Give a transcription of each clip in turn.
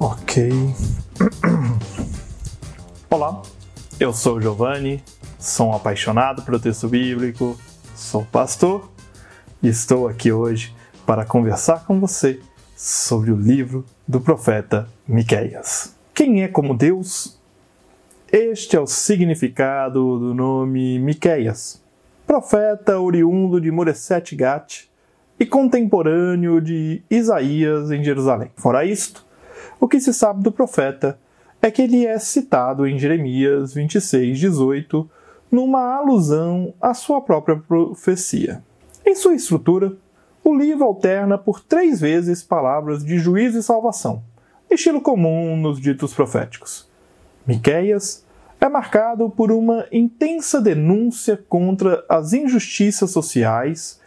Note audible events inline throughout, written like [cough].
Ok. [clears throat] Olá, eu sou Giovanni, sou um apaixonado pelo texto bíblico, sou pastor e estou aqui hoje para conversar com você sobre o livro do profeta Miqueias. Quem é como Deus? Este é o significado do nome Miqueias, profeta oriundo de Moreset Gat e contemporâneo de Isaías em Jerusalém. Fora isto, o que se sabe do profeta é que ele é citado em Jeremias 26, 18, numa alusão à sua própria profecia. Em sua estrutura, o livro alterna por três vezes palavras de juízo e salvação, estilo comum nos ditos proféticos. Miqueias é marcado por uma intensa denúncia contra as injustiças sociais,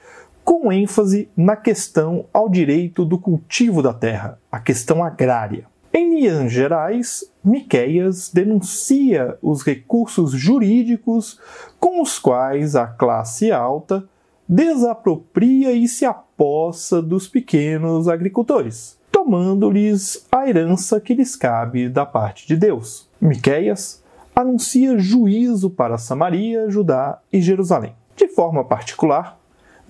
com ênfase na questão ao direito do cultivo da terra, a questão agrária. Em linhas gerais, Miqueias denuncia os recursos jurídicos com os quais a classe alta desapropria e se apossa dos pequenos agricultores, tomando-lhes a herança que lhes cabe da parte de Deus. Miqueias anuncia juízo para Samaria, Judá e Jerusalém. De forma particular,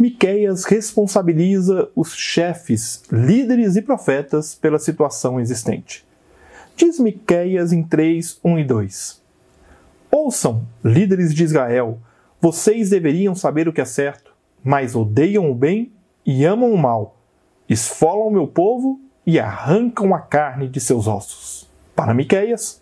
Miqueias responsabiliza os chefes, líderes e profetas pela situação existente. Diz Miqueias em 3, 1 e 2. Ouçam, líderes de Israel, vocês deveriam saber o que é certo, mas odeiam o bem e amam o mal, esfolam o meu povo e arrancam a carne de seus ossos. Para Miqueias,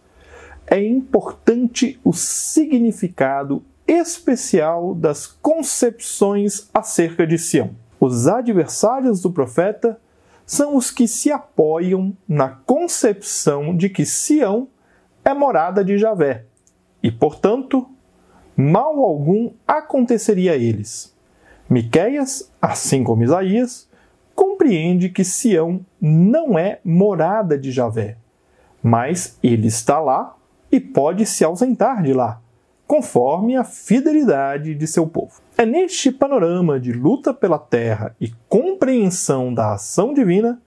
é importante o significado especial das concepções acerca de Sião. Os adversários do profeta são os que se apoiam na concepção de que Sião é morada de Javé e, portanto, mal algum aconteceria a eles. Miqueias, assim como Isaías, compreende que Sião não é morada de Javé, mas ele está lá e pode se ausentar de lá conforme a fidelidade de seu povo. É neste panorama de luta pela terra e compreensão da ação divina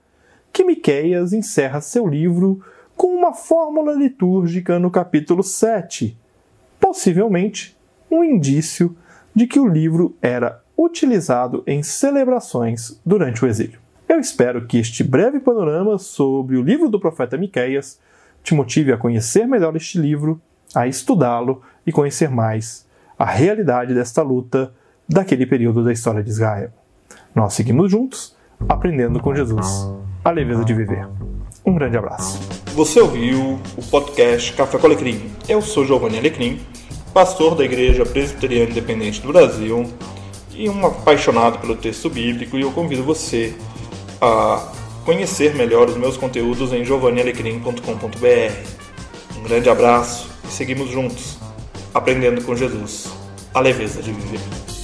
que Miqueias encerra seu livro com uma fórmula litúrgica no capítulo 7, possivelmente um indício de que o livro era utilizado em celebrações durante o exílio. Eu espero que este breve panorama sobre o livro do profeta Miqueias te motive a conhecer melhor este livro a estudá-lo e conhecer mais a realidade desta luta daquele período da história de Israel. Nós seguimos juntos, aprendendo com Jesus a leveza de viver. Um grande abraço. Você ouviu o podcast Café com Alecrim. Eu sou Giovanni Alecrim, pastor da Igreja Presbiteriana Independente do Brasil e um apaixonado pelo texto bíblico, e eu convido você a conhecer melhor os meus conteúdos em giovannialecrim.com.br. Um grande abraço seguimos juntos, aprendendo com Jesus a leveza de viver.